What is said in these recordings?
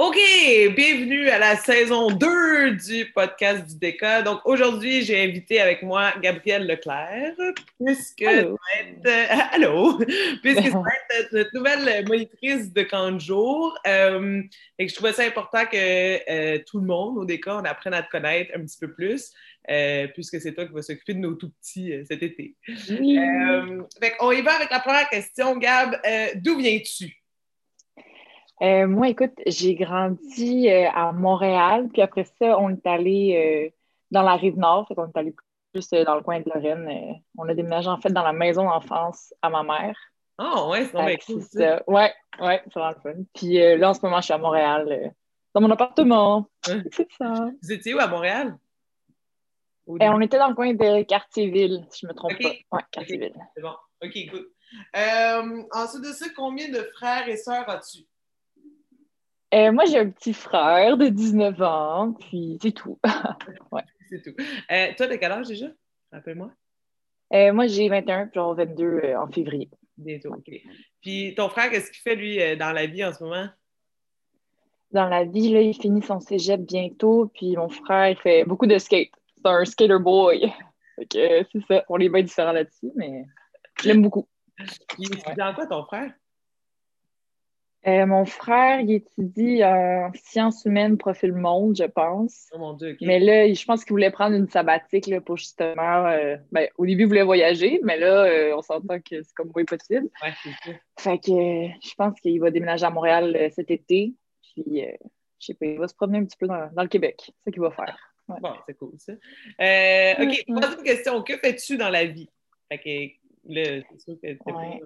OK, bienvenue à la saison 2 du podcast du DECA. Donc aujourd'hui, j'ai invité avec moi Gabrielle Leclerc, puisque Allô? ça va être- Allô! puisque ça va être notre nouvelle monitrice de camp de jour. Euh, et que je trouvais ça important que euh, tout le monde au DECA, on apprenne à te connaître un petit peu plus, euh, puisque c'est toi qui vas s'occuper de nos tout petits euh, cet été. Oui. Euh, fait on y va avec la première question, Gab. Euh, D'où viens-tu? Euh, moi, écoute, j'ai grandi euh, à Montréal, puis après ça, on est allé euh, dans la rive nord, fait qu'on est allé plus dans le coin de Lorraine. on a déménagé en fait dans la maison d'enfance à ma mère. Ah, ouais, c'est que cool, c'est ça. Ouais, ouais, c'est vraiment le fun. Puis là, en ce moment, je suis à Montréal, dans mon appartement. Hein? C'est ça. Vous étiez où à Montréal? On était dans le coin de Cartierville, si je me trompe pas. Ouais, Cartierville. C'est bon. OK, écoute. Euh, ensuite de ça, combien de frères et sœurs as-tu? Euh, moi, j'ai un petit frère de 19 ans, puis c'est tout. C'est tout. Euh, toi, t'as quel âge déjà? Rappelle-moi. Euh, moi, j'ai 21, puis genre 22 euh, en février. Bientôt, OK. Puis ton frère, qu'est-ce qu'il fait, lui, dans la vie en ce moment? dans la vie, là, il finit son cégep bientôt, puis mon frère, il fait beaucoup de skate. C'est un skater boy. Fait que c'est ça. On est bien différents là-dessus, mais je l'aime beaucoup. Il étudie en quoi, ton frère? Euh, mon frère, il étudie en sciences humaines, profil monde, je pense. Oh mon Dieu. Mais là, je pense qu'il voulait prendre une sabbatique là, pour justement. euh, ben, au début, il voulait voyager, mais là, euh, on s'entend que c'est comme moins possible. Ouais, c'est ça. Fait que euh, je pense qu'il va déménager à Montréal euh, cet été. Puis, euh, je sais pas, il va se promener un petit peu dans, dans le Québec. C'est ça qu'il va faire. Ouais. Bon, c'est cool, ça. Euh, OK, ouais. troisième question. Que fais-tu dans la vie? Fait que là, c'est sûr que t'es pas, Ouais.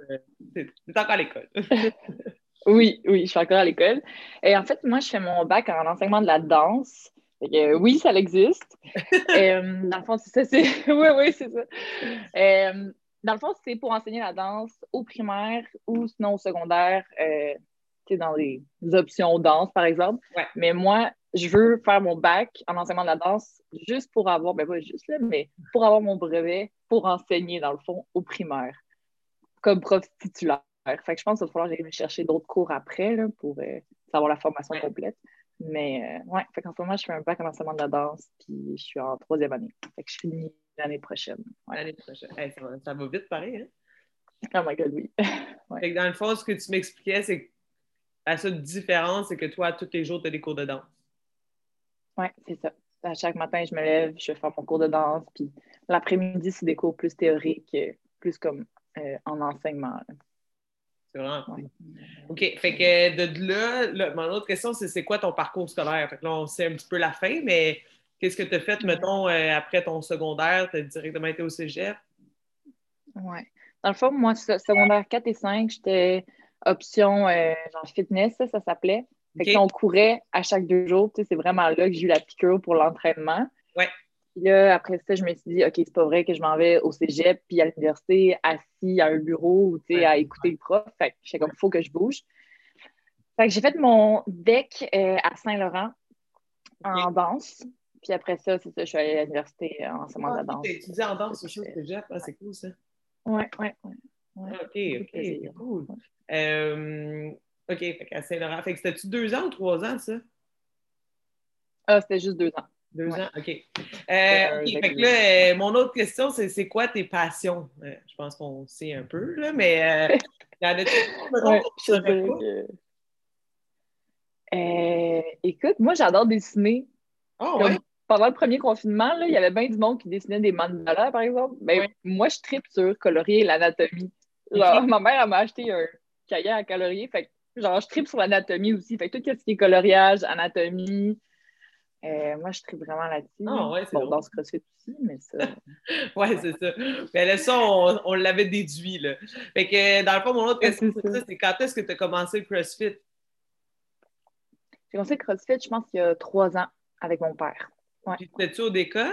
euh, encore à l'école. Oui, oui, je suis encore à l'école. Et en fait, moi, je fais mon bac en enseignement de la danse. Que, euh, oui, ça existe. Euh, dans le fond, c'est ça. c'est- Oui, oui, c'est ça. Euh, dans le fond, c'est pour enseigner la danse au primaire ou sinon au secondaire, dans les options danse, par exemple. Ouais. Mais moi, je veux faire mon bac en enseignement de la danse juste pour avoir, ben pas juste là, mais pour avoir mon brevet pour enseigner, dans le fond, au primaire, comme prof titulaire. Fait que je pense qu'il va falloir aller chercher d'autres cours après là, pour euh, avoir la formation complète. Mais euh, ouais, fait qu'en ce moment, je fais un bac en enseignement de la danse, puis je suis en troisième année. Fait que je finis l'année prochaine. Ouais. L'année prochaine. Hey, ça, va, ça va vite, pareil. Hein? Oh my god, oui. Fait que dans le fond, ce que tu m'expliquais, c'est que la seule différence, c'est que toi, tous les jours, tu as des cours de danse. Ouais, c'est ça. À chaque matin, je me lève, je vais faire mon cours de danse, puis l'après-midi, c'est des cours plus théoriques, euh, plus comme euh, en enseignement. là. C'est vraiment. OK. Fait que de là, là, mon autre question, c'est c'est quoi ton parcours scolaire? Fait que là, on sait un petit peu la fin, mais qu'est-ce que tu as fait, Ouais. mettons, euh, après ton secondaire? Tu as directement été au cégep? Ouais. Dans le fond, moi, se- secondaire 4 et 5, j'étais option euh, genre fitness, ça, ça s'appelait. Fait que OK. là, on courait à chaque deux jours. Tu sais, c'est vraiment là que j'ai eu la piqûre pour l'entraînement. Ouais. Puis là, après ça, je me suis dit, OK, c'est pas vrai que je m'en vais au cégep puis à l'université, assis à un bureau ou tu sais, à écouter le prof. Fait que j'étais comme, faut que je bouge. Fait que j'ai fait mon DEC euh, à Saint-Laurent en danse. Puis après ça, c'est ça, je suis allée à l'université euh, en de la Ah, danse. tu étudié en danse au cégep? Ah, c'est cool, ça. Ouais, ouais. ouais. Ah, OK, OK, de cool. Euh, OK, fait qu'à Saint-Laurent. Fait que c'était-tu deux ans ou trois ans, ça? Ah, c'était juste deux ans. Deux Ouais. ans, OK. Euh, fait que là, euh, mon autre question, c'est c'est quoi tes passions? Euh, je pense qu'on sait un peu, là, mais y en a-tu, mettons, Ouais, écoute, moi, j'adore dessiner. Ah, Comme ouais? pendant le premier confinement, là, il y avait bien du monde qui dessinait des mandalas, par exemple. Ben. Moi, je tripe sur colorier l'anatomie. Genre, ma mère, elle m'a acheté un cahier à colorier. Fait que, genre, je tripe sur l'anatomie aussi. Fait que tout ce qui est coloriage, anatomie, euh, moi, je tripe vraiment là-dessus. Ah, ouais, bon, dans ce crossfit aussi, mais ça. Ouais, c'est ça. Mais là, ça, on, on l'avait déduit, là. Fait que, dans le fond, mon autre question, c'est c'est ça. ça, c'est quand est-ce que tu as commencé le CrossFit? J'ai commencé le crossfit, je pense, il y a trois ans avec mon père. Ouais. Puis, étais-tu au DECA?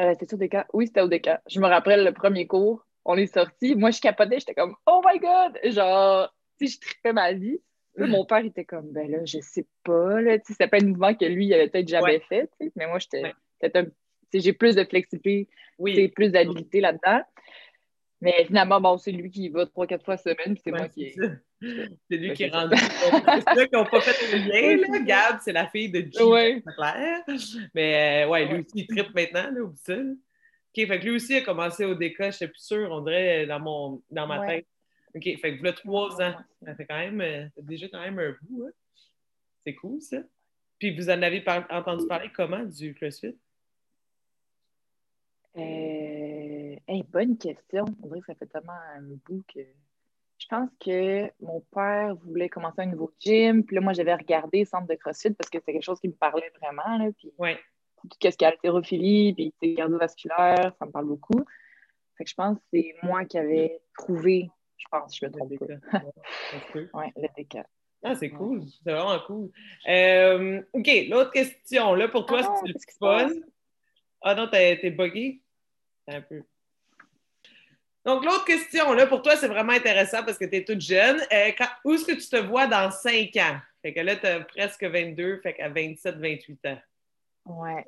Euh, c'était au DECA? Oui, c'était au DECA. Je me rappelle le premier cours, on est sortis. Moi, je capotais, j'étais comme Oh my God! Genre, tu sais, je tripais ma vie. Là, mon père était comme Ben là, je sais pas. Là. C'était pas un mouvement que lui, il avait peut-être jamais Ouais. fait. Mais moi, j'étais Ouais. peut-être un- j'ai plus de flexibilité, Oui. plus d'habilité là-dedans. Mais finalement, bon, c'est lui qui va trois, quatre fois semaine, puis c'est moi qui. C'est lui qui est rendu. c'est ceux qui n'ont pas fait le lien, là. Gab, c'est la fille de G. Ouais. clair. Mais euh, ouais, lui aussi, il tripe maintenant, là, oublie ça. OK, fait que lui aussi a commencé au DK, je suis plus sûre, on dirait, dans, mon, dans ma Ouais. tête. OK, fait que là, trois ans. Ça fait quand même, euh, déjà quand même un bout, hein. C'est cool, ça. Puis vous en avez par- entendu parler comment du CrossFit? Euh... hey, bonne question. On dirait que ça fait tellement un bout que. Je pense que mon père voulait commencer un nouveau gym. Puis là, moi, j'avais regardé Centre de CrossFit parce que c'était quelque chose qui me parlait vraiment. Là, puis Ouais. tout ce qui est haltérophilie, puis cardiovasculaire, ça me parle beaucoup. Fait que je pense que c'est moi qui avais trouvé, je pense, je me trompe pas. Ouais, le DK. Ah, c'est cool. C'est vraiment cool. Euh, OK, l'autre question. Là, pour toi, Ah non, c'est le passe? Ah non, t'es t'es buggé? Un peu. Donc, l'autre question, là, pour toi, c'est vraiment intéressant parce que tu es toute jeune. Euh, quand- où est-ce que tu te vois dans 5 ans? Fait que là, tu as presque 22, fait qu'à 27, 28 ans. Ouais.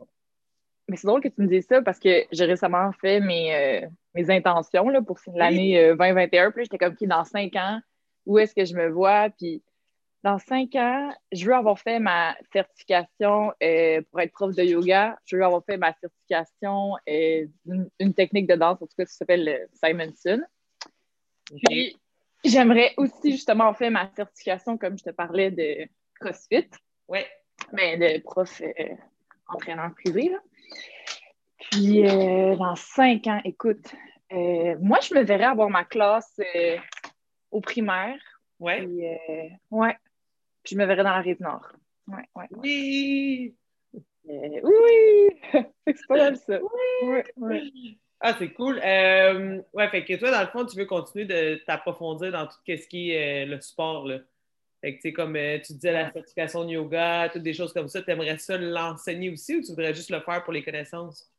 Mais c'est drôle que tu me dises ça parce que j'ai récemment fait mes, euh, mes intentions là, pour l'année euh, 2021. Puis là, j'étais comme, OK, dans cinq ans, où est-ce que je me vois? Puis dans cinq ans, je veux avoir fait ma certification euh, pour être prof de yoga. Je veux avoir fait ma certification euh, d'une une technique de danse, en tout cas, ça s'appelle le Simonson. Puis j'aimerais aussi justement faire ma certification, comme je te parlais, de CrossFit Ouais. mais de prof euh, entraîneur privé. Là. Puis euh, dans cinq ans, écoute, euh, moi, je me verrais avoir ma classe euh, au primaire. Ouais. Puis, ouais. Puis je me verrais dans la rive nord. Ouais, ouais. Oui! Oui! C'est pas mal ça. Ouais, ouais. Ah, c'est cool. Ouais, fait que toi, dans le fond, tu veux continuer de t'approfondir dans tout ce qui est le sport, là. Fait que, tu sais, comme euh, tu disais, la certification de yoga, toutes des choses comme ça, tu aimerais ça l'enseigner aussi ou tu voudrais juste le faire pour les connaissances?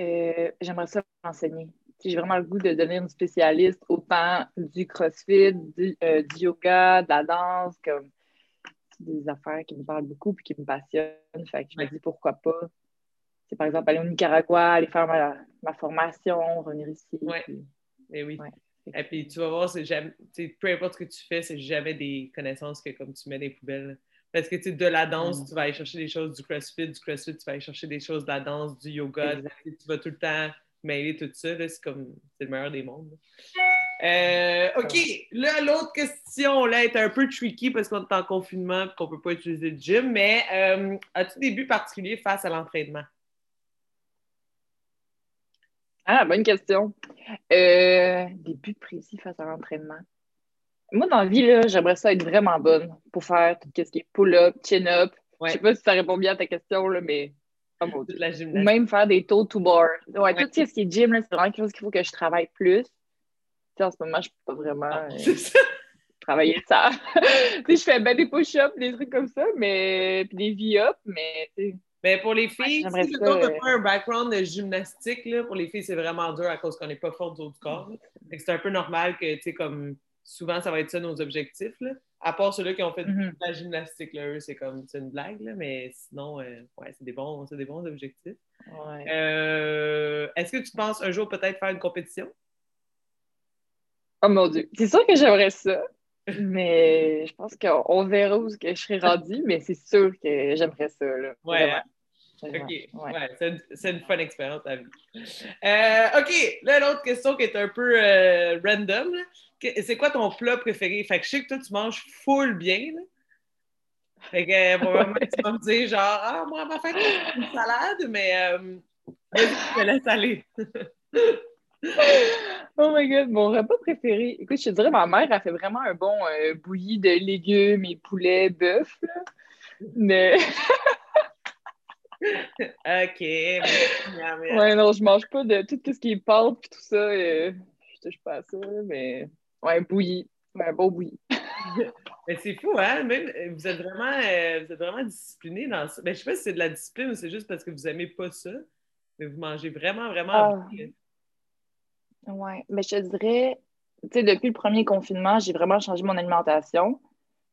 Euh, J'aimerais ça enseigner. J'ai vraiment le goût de devenir une spécialiste autant du crossfit, du, euh, du yoga, de la danse, comme des affaires qui me parlent beaucoup et qui me passionnent. Fait que je me dis pourquoi pas. C'est par exemple aller au Nicaragua, aller faire ma, ma formation, revenir ici. Ouais. puis- Eh oui. Ouais. Et puis tu vas voir, jamais, peu importe ce que tu fais, c'est jamais des connaissances que comme tu mets les poubelles. Parce que tu sais, de la danse, Mm. tu vas aller chercher des choses du CrossFit, du CrossFit, tu vas aller chercher des choses de la danse, du yoga, tu vas tout le temps mêler tout ça. C'est comme c'est le meilleur des mondes. Euh, OK, là, l'autre question là est un peu tricky parce qu'on est en confinement et qu'on ne peut pas utiliser le gym, mais euh, as-tu des buts particuliers face à l'entraînement? Ah, bonne question. Euh, des buts précis face à l'entraînement. Moi, dans la vie, là, j'aimerais ça être vraiment bonne pour faire tout ce qui est pull-up, chin-up. Ouais. Je sais pas si ça répond bien à ta question, là, mais. Oh Ou même faire des taux to bar. Ouais, Ouais. tout ce qui est gym, là, c'est vraiment quelque chose qu'il faut que je travaille plus. Tu sais, en ce moment, je peux pas vraiment Ah, euh, ça. travailler ça. tu sais, je fais ben, des push-ups, des trucs comme ça, mais puis des V-up, mais tu sais, Mais pour les filles, si ça, gars n'a euh, pas un background de gymnastique, là, pour les filles, c'est vraiment dur à cause qu'on n'est pas fort du haut du corps. C'est un peu normal que, tu sais, comme souvent, ça va être ça nos objectifs. Là. À part ceux-là qui ont fait Mhm. de la gymnastique, là, eux, c'est comme c'est une blague, là, mais sinon, euh, ouais, c'est des, bons, c'est des bons objectifs. ouais. Euh, Est-ce que tu penses un jour peut-être faire une compétition? Oh mon Dieu. C'est sûr que j'aimerais ça, mais je pense qu'on on verra où je serai rendue, mais c'est sûr que j'aimerais ça. Là. Ouais, Vraiment. OK. Ouais. Ouais, c'est une, une fun expérience à vivre. Euh, OK. Là, l'autre question qui est un peu euh, random. C'est quoi ton plat préféré? Fait que je sais que toi, tu manges full bien. Là. Fait que euh, tu vas me dire genre, ah, moi, ma fête, une salade, mais euh, je te laisse aller. Oh my god, mon repas préféré. Écoute, je te dirais, ma mère a fait vraiment un bon euh, bouilli de légumes et poulet, bœuf. Mais OK. miam. ouais, non, je mange pas de tout ce qui est pâte et tout ça. euh, je touche pas à ça, mais ouais, bouilli. Un bon bouilli. Mais c'est fou, hein? Même, euh, vous êtes vraiment, euh, vous êtes vraiment discipliné dans ça. Ben, je sais pas si c'est de la discipline ou c'est juste parce que vous aimez pas ça, mais vous mangez vraiment, vraiment Ah. Ouais, mais je te dirais, tu sais, depuis le premier confinement, j'ai vraiment changé mon alimentation.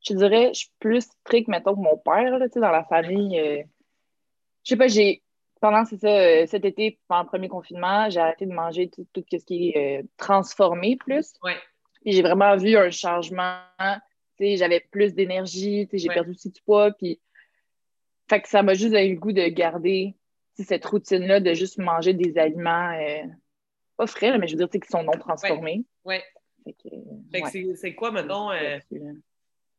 Je te dirais, je suis plus stricte, mettons, que mon père, là, tu sais, dans la famille. euh, je sais pas, j'ai pendant ça, cet été, pendant le premier confinement, j'ai arrêté de manger tout, ce qui est transformé plus. Ouais. Et j'ai vraiment vu un changement. J'avais plus d'énergie, j'ai perdu aussi du poids. Puis... Fait que ça m'a juste donné le goût de garder cette routine-là de juste manger des aliments euh, pas frais, mais je veux dire qui sont non transformés. Oui. Ouais. c'est quoi, mettons, euh,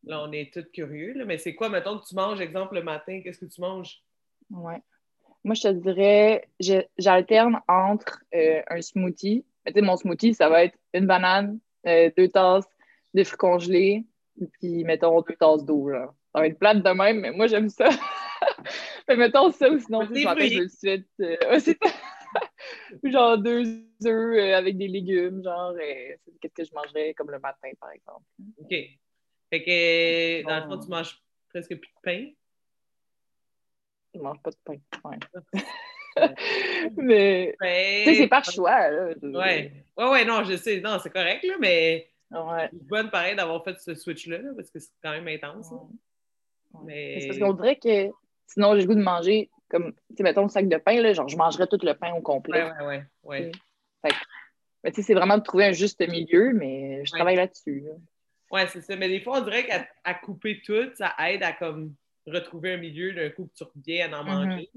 là, on est tous curieux, là, mais c'est quoi, mettons, que tu manges, exemple, le matin, qu'est-ce que tu manges? Oui. Moi, je te dirais, j'alterne entre euh, un smoothie. Tu sais, mon smoothie, ça va être une banane, deux tasses de fruits congelés, puis mettons deux tasses d'eau. Ça va être plate de même, mais moi, j'aime ça. mais mettons ça ou sinon, je m'appelle tout de suite. Euh, genre deux œufs euh, avec des légumes, genre, euh, qu'est-ce que je mangerais comme le matin, par exemple. OK. Fait que, dans le fond, tu manges presque plus de pain? Je mange pas de pain, ouais. mais, tu sais, c'est par choix, là. Ouais. Ouais, ouais, non, je sais, non, c'est correct, là, mais ouais. bonne, pareil, d'avoir fait ce switch-là, parce que c'est quand même intense, Mais... C'est parce qu'on dirait que Sinon, j'ai le goût de manger, comme, tu sais, mettons, le sac de pain, là, genre, je mangerais tout le pain au complet. Ouais, ouais, ouais. mais tu sais, c'est vraiment de trouver un juste milieu, mais je travaille là-dessus. Ouais, c'est ça. Mais des fois, on dirait qu'à couper tout, ça aide à comme retrouver un milieu d'un coup que tu reviens à en mm-hmm. manger.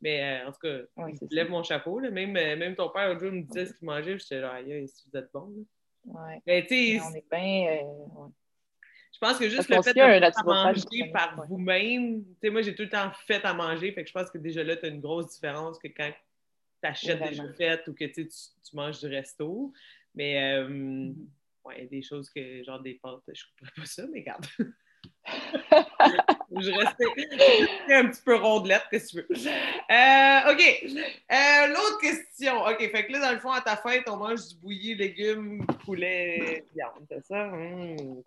Mais euh, en tout cas, je lève mon chapeau. Là. Même, euh, même ton père, l'autre jour, me disait ce qu'il mangeait. J'étais là, aïe, si vous êtes bon. Ouais. Mais tu sais, on est bien. Euh, je pense que juste le fait de manger par vous-même, tu sais, moi, j'ai tout le temps fait à manger, fait que je pense que déjà là, tu as une grosse différence que quand tu achètes déjà faites ou que tu, tu manges du resto. Mais, euh, mm-hmm. ouais, des choses que, genre des pâtes, je ne comprends pas ça, mais regarde. Je restais, un petit peu rondelette, qu'est-ce que tu veux. Euh, OK. Euh, l'autre question. OK, fait que là, dans le fond, à ta fête, on mange du bouilli, légumes, poulet, viande, c'est ça? Mmh,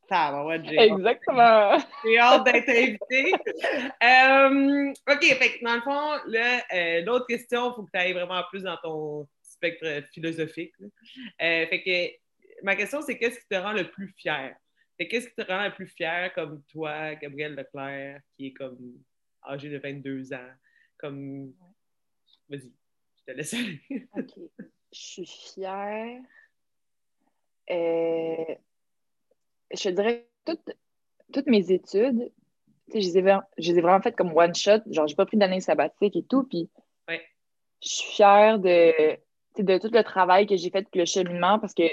Exactement. J'ai hâte d'être invité. Euh, OK, fait que dans le fond, l'autre question, il faut que tu ailles vraiment plus dans ton spectre philosophique. fait que ma question, c'est qu'est-ce qui te rend le plus fier? Qu'est-ce qui te rend la plus fière comme toi, Gabrielle Leclerc, qui est comme âgée de 22 ans? Comme. Vas-y, je te laisse aller. OK. Je suis fière. Euh, je dirais toutes, toutes mes études, je les, ai, je les ai vraiment faites comme one shot. Genre, j'ai pas pris d'année sabbatique et tout. Puis, je suis fière de, de tout le travail que j'ai fait, le cheminement, parce que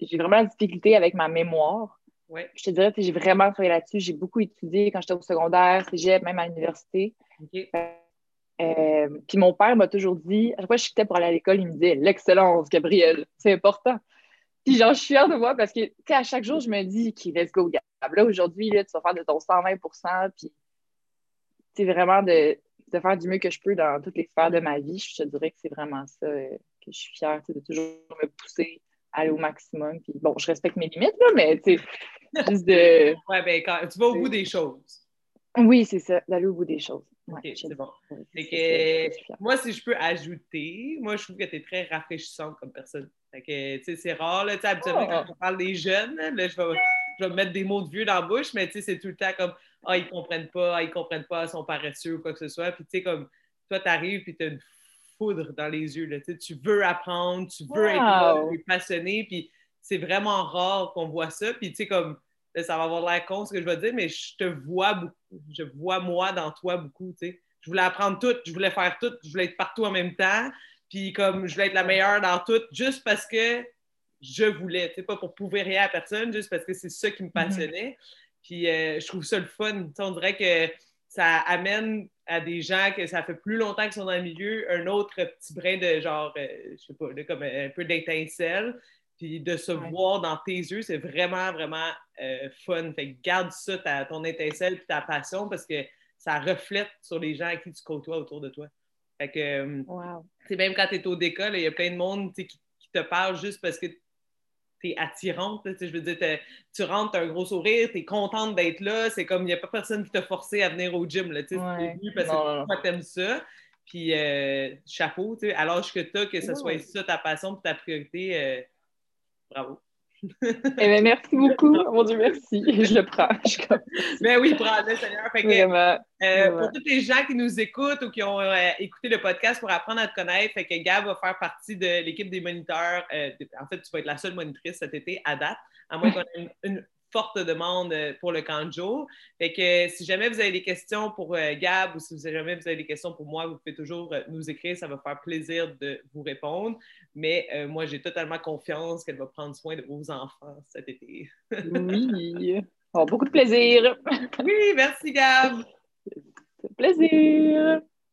j'ai vraiment la difficulté avec ma mémoire. Je te dirais, j'ai vraiment travaillé là-dessus. J'ai beaucoup étudié quand j'étais au secondaire, cégep, même à l'université. Euh, puis mon père m'a toujours dit, à chaque fois que je quittais pour aller à l'école, il me disait L'excellence, Gabriel, c'est important. Puis genre, je suis fière de moi parce que, tu sais, à chaque jour, je me dis OK, let's go, Gab. Là, aujourd'hui, tu vas faire de ton 120 Puis, c'est vraiment de, de, faire du mieux que je peux dans toutes les sphères de ma vie. Je te dirais que c'est vraiment ça euh, que je suis fière, de toujours me pousser aller au maximum. Puis bon, je respecte mes limites, là, mais tu sais, juste de. Ouais, ben, quand, tu vas au bout des choses. Oui, c'est ça, d'aller au bout des choses. OK, c'est bon. que, moi, si je peux ajouter, moi, je trouve que tu es très rafraîchissante comme personne. Fait que, tu sais, c'est rare, là, tu sais, habituellement, quand ah. on parle des jeunes, là, je vais, je vais mettre des mots de vieux dans la bouche, mais tu sais, c'est tout le temps comme, ah, ils comprennent pas, ah, ils comprennent pas, ils sont paresseux ou quoi que ce soit. Puis, tu sais, comme, toi, tu arrives, puis tu as une foudre dans les yeux. Là. Tu veux apprendre, tu veux être passionné, puis c'est vraiment rare qu'on voit ça. Puis tu sais, comme ça va avoir l'air con ce que je vais dire, mais je te vois beaucoup. Je vois moi dans toi beaucoup. Tu sais. Je voulais apprendre tout, je voulais faire tout, je voulais être partout en même temps. Puis comme je voulais être la meilleure dans tout, juste parce que je voulais, tu sais, pas pour prouver rien à personne, juste parce que c'est ça qui me mm-hmm. passionnait. Puis euh, je trouve ça le fun. on dirait que ça amène à des gens que ça fait plus longtemps qu'ils sont dans le milieu un autre petit brin de genre, euh, je sais pas, comme un peu d'étincelle. Puis de se voir dans tes yeux, c'est vraiment, vraiment euh, fun. Fait que garde ça, ton étincelle puis ta passion parce que ça reflète sur les gens à qui tu côtoies autour de toi. Fait que, euh, wow. même quand tu es au décolle, il y a plein de monde qui, qui, te parle juste parce que attirante. je veux dire, tu rentres, tu as un gros sourire, tu es contente d'être là. C'est comme, il n'y a pas personne qui t'a forcé à venir au gym. Tu venu parce que tu aimes ça. Puis, euh, chapeau, à l'âge que tu as, que ce soit ça ta passion et ta priorité, euh, bravo. Eh bien, merci beaucoup. Mon Dieu, merci. Je le prends. Mais ben oui, prends-le, Seigneur. Euh, pour tous les gens qui nous écoutent ou qui ont euh, écouté le podcast pour apprendre à te connaître, fait que Gab va faire partie de l'équipe des moniteurs. Euh, en fait, tu vas être la seule monitrice cet été à date, à moins qu'on ait une, forte demande euh, pour le camp de jour. Fait que si jamais vous avez des questions pour euh, Gab ou si jamais vous avez des questions pour moi, vous pouvez toujours euh, nous écrire. Ça va faire plaisir de vous répondre. Mais moi, j'ai totalement confiance qu'elle va prendre soin de vos enfants cet été. oui. beaucoup de plaisir. oui, merci Gab. Plaisir.